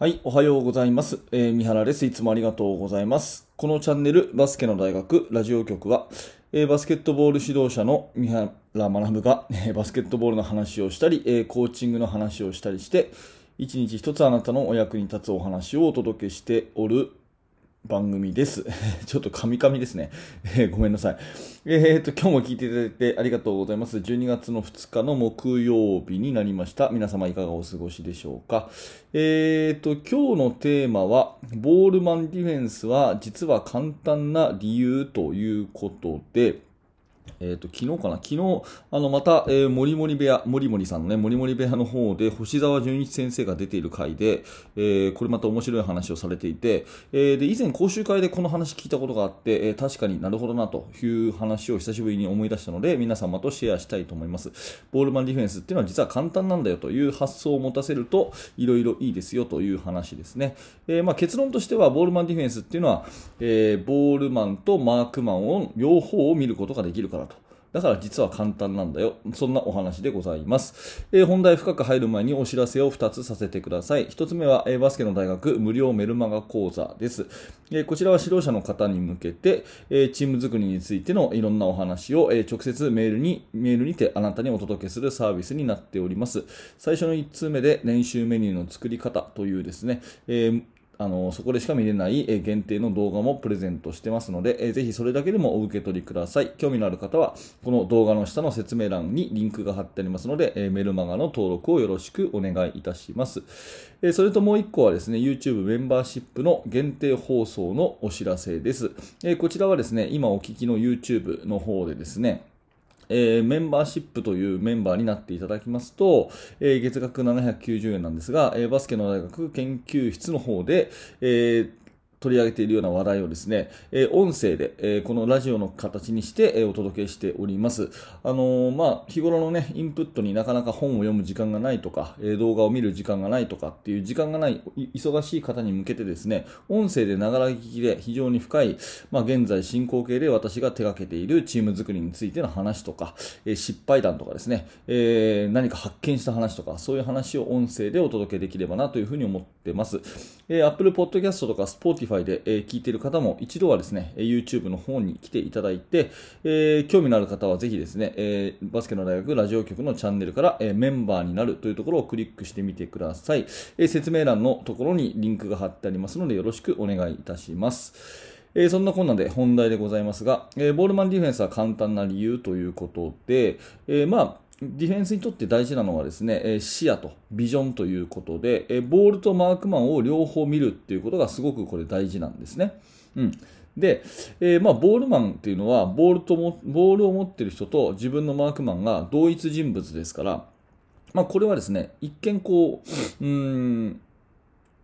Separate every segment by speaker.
Speaker 1: はい、おはようございます。えー、三原です。いつもありがとうございます。このチャンネル、バスケの大学ラジオ局は、えー、バスケットボール指導者の三原学が、えー、バスケットボールの話をしたり、え、コーチングの話をしたりして、一日一つあなたのお役に立つお話をお届けしておる番組です。ちょっとカミカミですね。えー、ごめんなさい。えっ、と、今日も聞いていただいてありがとうございます。12月の2日の木曜日になりました。皆様いかがお過ごしでしょうか。えっ、と、今日のテーマは、ボールマンディフェンスは実は簡単な理由ということで、えっ、ー、と、昨日かな？昨日、あの、また、えー、森森部屋、森森さんのね、森森部屋の方で、星沢純一先生が出ている回で、えー、これまた面白い話をされていて、えー、で、以前講習会でこの話聞いたことがあって、えー、確かになるほどなという話を久しぶりに思い出したので、皆様とシェアしたいと思います。ボールマンディフェンスっていうのは実は簡単なんだよという発想を持たせると、いろいろいいですよという話ですね。えー、まあ、結論としては、ボールマンディフェンスっていうのは、えー、ボールマンとマークマンを両方を見ることができるから。だから実は簡単なんだよ。そんなお話でございます。えー、本題深く入る前にお知らせを2つさせてください。1つ目は、えー、バスケの大学無料メルマガ講座です。えー、こちらは指導者の方に向けて、えチーム作りについてのいろんなお話を、え直接メールに、メールにてあなたにお届けするサービスになっております。最初の1通目で練習メニューの作り方というですね、えあのそこでしか見れない限定の動画もプレゼントしてますので、ぜひそれだけでもお受け取りください。興味のある方は、この動画の下の説明欄にリンクが貼ってありますので、メルマガの登録をよろしくお願いいたします。それともう1個はですね、YouTube メンバーシップの限定放送のお知らせです。こちらはですね、今お聞きの YouTube の方でですね、えー、メンバーシップというメンバーになっていただきますと、えー、月額790円なんですが、えー、バスケの大学研究室の方で、えー取り上げているような話題をですね、えー、音声で、えー、このラジオの形にして、えー、お届けしております。あのまあ、日頃のね、インプットになかなか本を読む時間がないとか、え動画を見る時間がないとかっていう時間がない忙しい方に向けてですね、音声でながら聞きで非常に深い、まあ、現在進行形で私が手掛けているチーム作りについての話とか、え失敗談とかですね、え何か発見した話とか、そういう話を音声でお届けできればなというふうに思ってます。え Apple Podcast とか Spotify Spotify で、え聞いている方も一度はですね、YouTube の方に来ていただいて、えー、興味のある方はぜひですね、えー、バスケの大学ラジオ局のチャンネルから、えメンバーになるというところをクリックしてみてください、え説明欄のところにリンクが貼ってありますのでよろしくお願いいたします。えー、そんなこんなで本題でございますが、えー、ボールマンディフェンスは簡単な理由ということで、えー、まあ、ディフェンスにとって大事なのはですね、え視野とビジョンということで、えボールとマークマンを両方見るっていうことがすごくこれ大事なんですね。うん。で、えー、まあ、ボールマンっていうのはボールとも、ボールを持ってる人と自分のマークマンが同一人物ですから、まあ、これはですね、一見こう、うん、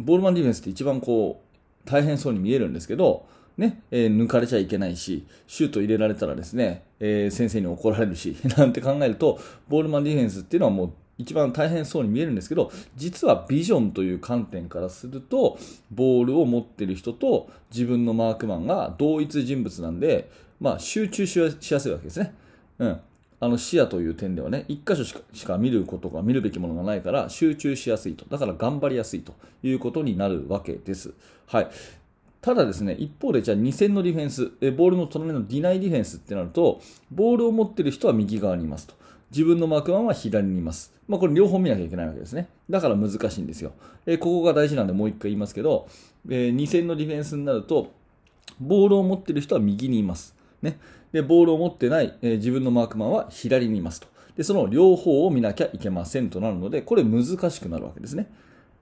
Speaker 1: ボールマンディフェンスって一番こう、大変そうに見えるんですけど、ね、えー、抜かれちゃいけないし、シュート入れられたらですね、えー、先生に怒られるし、なんて考えると、ボールマンディフェンスっていうのはもう一番大変そうに見えるんですけど、実はビジョンという観点からすると、ボールを持ってる人と自分のマークマンが同一人物なんで、まあ、集中しやすいわけですね。うん。あの視野という点ではね、一箇所しかしか見ることが、見るべきものがないから集中しやすいと。だから頑張りやすいということになるわけです。はい。ただですね、一方でじゃあ2戦のディフェンス、ボールの隣のディナイディフェンスってなると、ボールを持ってる人は右側にいますと。自分のマークマンは左にいます。まあ、これ両方見なきゃいけないわけですね。だから難しいんですよ。え、ここが大事なんでもう一回言いますけど、えー、2戦のディフェンスになると、ボールを持ってる人は右にいます。ね。で、ボールを持ってない、え、自分のマークマンは左にいますと。で、その両方を見なきゃいけませんとなるので、これ難しくなるわけですね。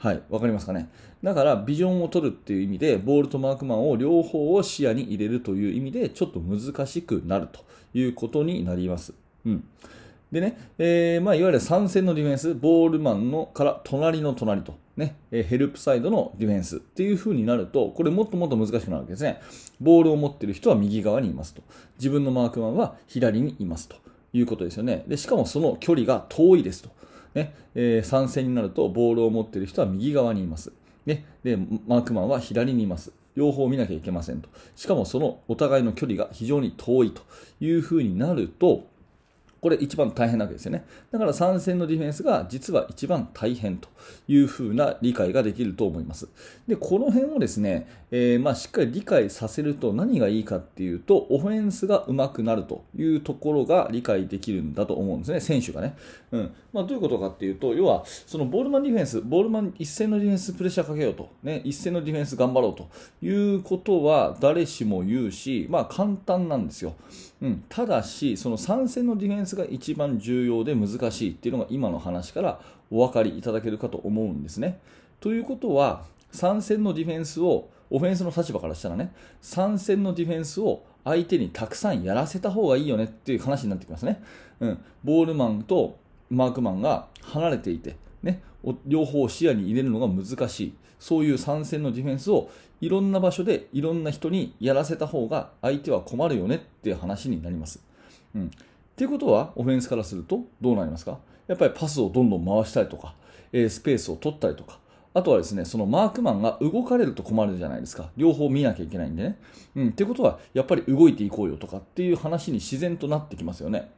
Speaker 1: はい、わかりますかね？だから、ビジョンを取るっていう意味で、ボールとマークマンを両方を視野に入れるという意味で、ちょっと難しくなるということになります。うん。でね、えー、まあ、いわゆる3戦のディフェンス、ボールマンのから隣の隣と、ね、ヘルプサイドのディフェンスっていう風になると、これもっともっと難しくなるわけですね。ボールを持ってる人は右側にいますと。自分のマークマンは左にいますということですよね。で、しかもその距離が遠いですと。ねえー、参戦になるとボールを持っている人は右側にいます。ね、でマークマンは左にいます。両方見なきゃいけませんと。しかもそのお互いの距離が非常に遠いというふうになると、これ一番大変なわけですよね。だから参戦のディフェンスが実は一番大変というふうな理解ができると思います。で、この辺をですね、えー、まあしっかり理解させると何がいいかっていうと、オフェンスが上手くなるというところが理解できるんだと思うんですね、選手がね。うん。まあどういうことかっていうと、要は、そのボールマンディフェンス、ボールマン一戦のディフェンスプレッシャーかけようと、ね、一戦のディフェンス頑張ろうということは誰しも言うし、まあ簡単なんですよ。うん。ただし、その参戦のディフェンススが一番重要で難しいっていうのが今の話からお分かりいただけるかと思うんですね。ということは、参戦のディフェンスを、オフェンスの立場からしたらね、参戦のディフェンスを相手にたくさんやらせた方がいいよねっていう話になってきますね。うん、ボールマンとマークマンが離れていて、ね、両方視野に入れるのが難しい。そういう参戦のディフェンスをいろんな場所でいろんな人にやらせた方が相手は困るよねっていう話になります。うん、ということは、オフェンスからするとどうなりますか？やっぱりパスをどんどん回したりとか、え、スペースを取ったりとか、あとはですね、そのマークマンが動かれると困るじゃないですか。両方見なきゃいけないんでね。うん。ってことは、やっぱり動いていこうよとかっていう話に自然となってきますよね。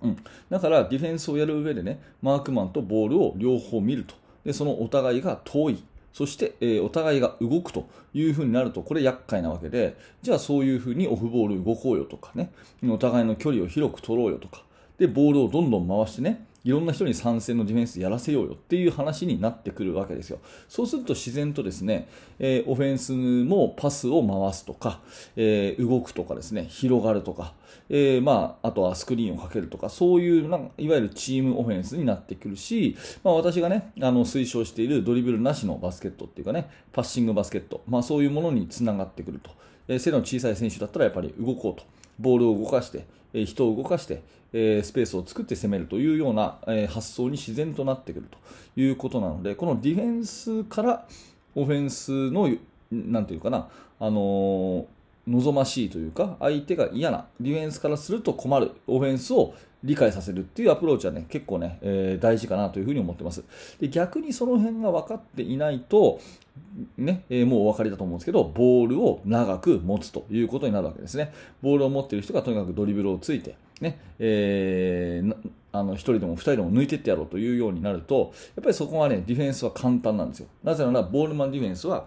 Speaker 1: うん。だから、ディフェンスをやる上でね、マークマンとボールを両方見ると。で、そのお互いが遠い。そして、えー、お互いが動くというふうになると、これ厄介なわけで、じゃあそういうふうにオフボール動こうよとかね、お互いの距離を広く取ろうよとか、で、ボールをどんどん回してね、いろんな人に参戦のディフェンスやらせようよっていう話になってくるわけですよ。そうすると自然とですね、えー、オフェンスもパスを回すとか、えー、動くとかですね、広がるとか、えー、まあ、あとはスクリーンをかけるとか、そういうなんいわゆるチームオフェンスになってくるし、まあ、私がね、あの推奨しているドリブルなしのバスケットっていうかね、パッシングバスケット、まあ、そういうものにつながってくると。え背の小さい選手だったらやっぱり動こうと。ボールを動かして、え人を動かして、えスペースを作って攻めるというような、え発想に自然となってくるということなので、このディフェンスからオフェンスの、なんていうかな、あの望ましいというか、相手が嫌な、ディフェンスからすると困るオフェンスを理解させるっていうアプローチはね、結構ね、えー、大事かなというふうに思ってます。で逆にその辺が分かっていないと、ね、えー、もうお分かりだと思うんですけど、ボールを長く持つということになるわけですね。ボールを持っている人がとにかくドリブルをついて、ね、えー、あの1人でも2人でも抜いてってやろうというようになると、やっぱりそこはね、ディフェンスは簡単なんですよ。なぜなら、ボールマンディフェンスは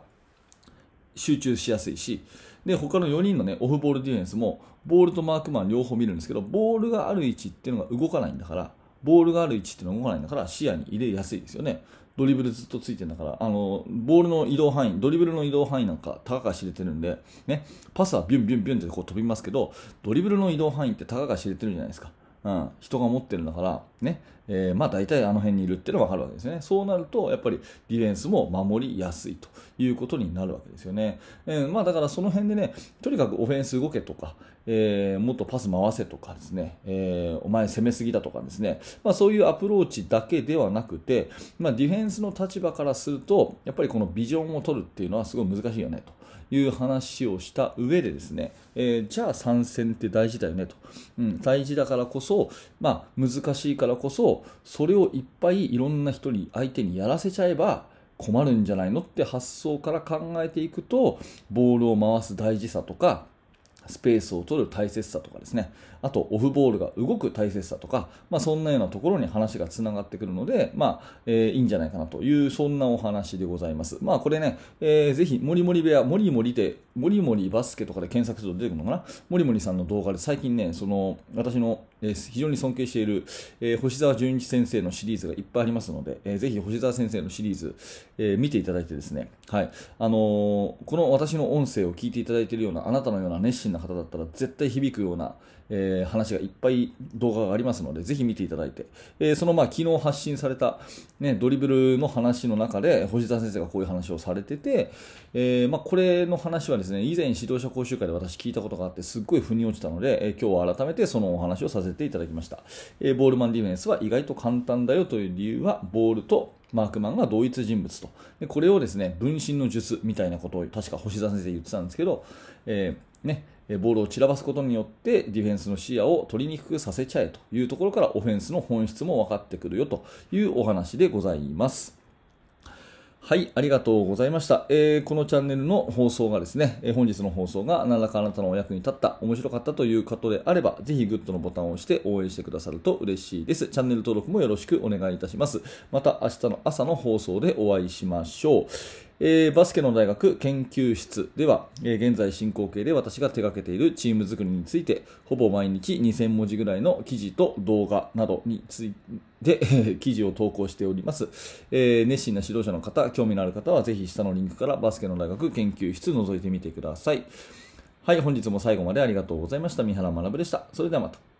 Speaker 1: 集中しやすいし、で、他の4人のね、オフボールディフェンスも、ボールとマークマン両方見るんですけど、ボールがある位置っていうのが動かないんだから、ボールがある位置っていうのが動かないんだから、視野に入れやすいですよね。ドリブルずっとついてるんだから、あの、ボールの移動範囲、ドリブルの移動範囲なんか、たかが知れてるんで、ね、パスはビュンビュンビュンってこう飛びますけど、ドリブルの移動範囲ってたかが知れてるじゃないですか。うん、人が持ってるんだから、ね、えー、まあ大体あの辺にいるっていうのが分かるわけですね。そうなると、やっぱりディフェンスも守りやすいということになるわけですよね。えー、まあだからその辺でね、とにかくオフェンス動けとか、えー、もっとパス回せとかですね、えお前攻めすぎだとかですね、まあそういうアプローチだけではなくて、まあディフェンスの立場からすると、やっぱりこのビジョンを取るっていうのはすごい難しいよねと。いう話をした上でですね、えー、じゃあ参戦って大事だよねと、うん、大事だからこそ、まあ、難しいからこそそれをいっぱいいろんな人に相手にやらせちゃえば困るんじゃないのって発想から考えていくとボールを回す大事さとかスペースを取る大切さとかですね、あとオフボールが動く大切さとか、まあ、そんなようなところに話がつながってくるので、まあえー、いいんじゃないかなという、そんなお話でございます。まあこれね、えー、ぜひ、もりもり部屋、もりもりで、もりもりバスケとかで検索すると出てくるのかな、もりもりさんの動画で最近ね、その私の、え、非常に尊敬している、えー、星沢純一先生のシリーズがいっぱいありますので、えー、ぜひ星沢先生のシリーズ、えー、見ていただいてですね、はい。あのー、この私の音声を聞いていただいているような、あなたのような熱心な方だったら絶対響くような、えー、話がいっぱい動画がありますので、ぜひ見ていただいて、えー、そのまあ昨日発信された、ね、ドリブルの話の中で、星田先生がこういう話をされてて、えー、まあ、これの話はですね、以前指導者講習会で私聞いたことがあって、すっごい腑に落ちたので、え今日は改めてそのお話をさせていただきました。えボールマンディフェンスは意外と簡単だよという理由は、ボールとマークマンが同一人物と。でこれをですね、分身の術みたいなことを確か星田先生言ってたんですけど、えー、ね、ボールを散らばすことによってディフェンスの視野を取りにくくさせちゃえというところからオフェンスの本質も分かってくるよというお話でございます。はい、ありがとうございました。えーこのチャンネルの放送がですね、えー本日の放送が何らかあなたのお役に立った、面白かったという方であれば、ぜひグッドのボタンを押して応援してくださると嬉しいです。チャンネル登録もよろしくお願いいたします。また明日の朝の放送でお会いしましょう。えーバスケの大学研究室では、えー現在進行形で私が手掛けているチーム作りについて、ほぼ毎日2000文字ぐらいの記事と動画などについて、記事を投稿しております、えー熱心な指導者の方、興味のある方はぜひ下のリンクからバスケの大学研究室覗いてみてください。はい、本日も最後までありがとうございました。三原学でした。それではまた。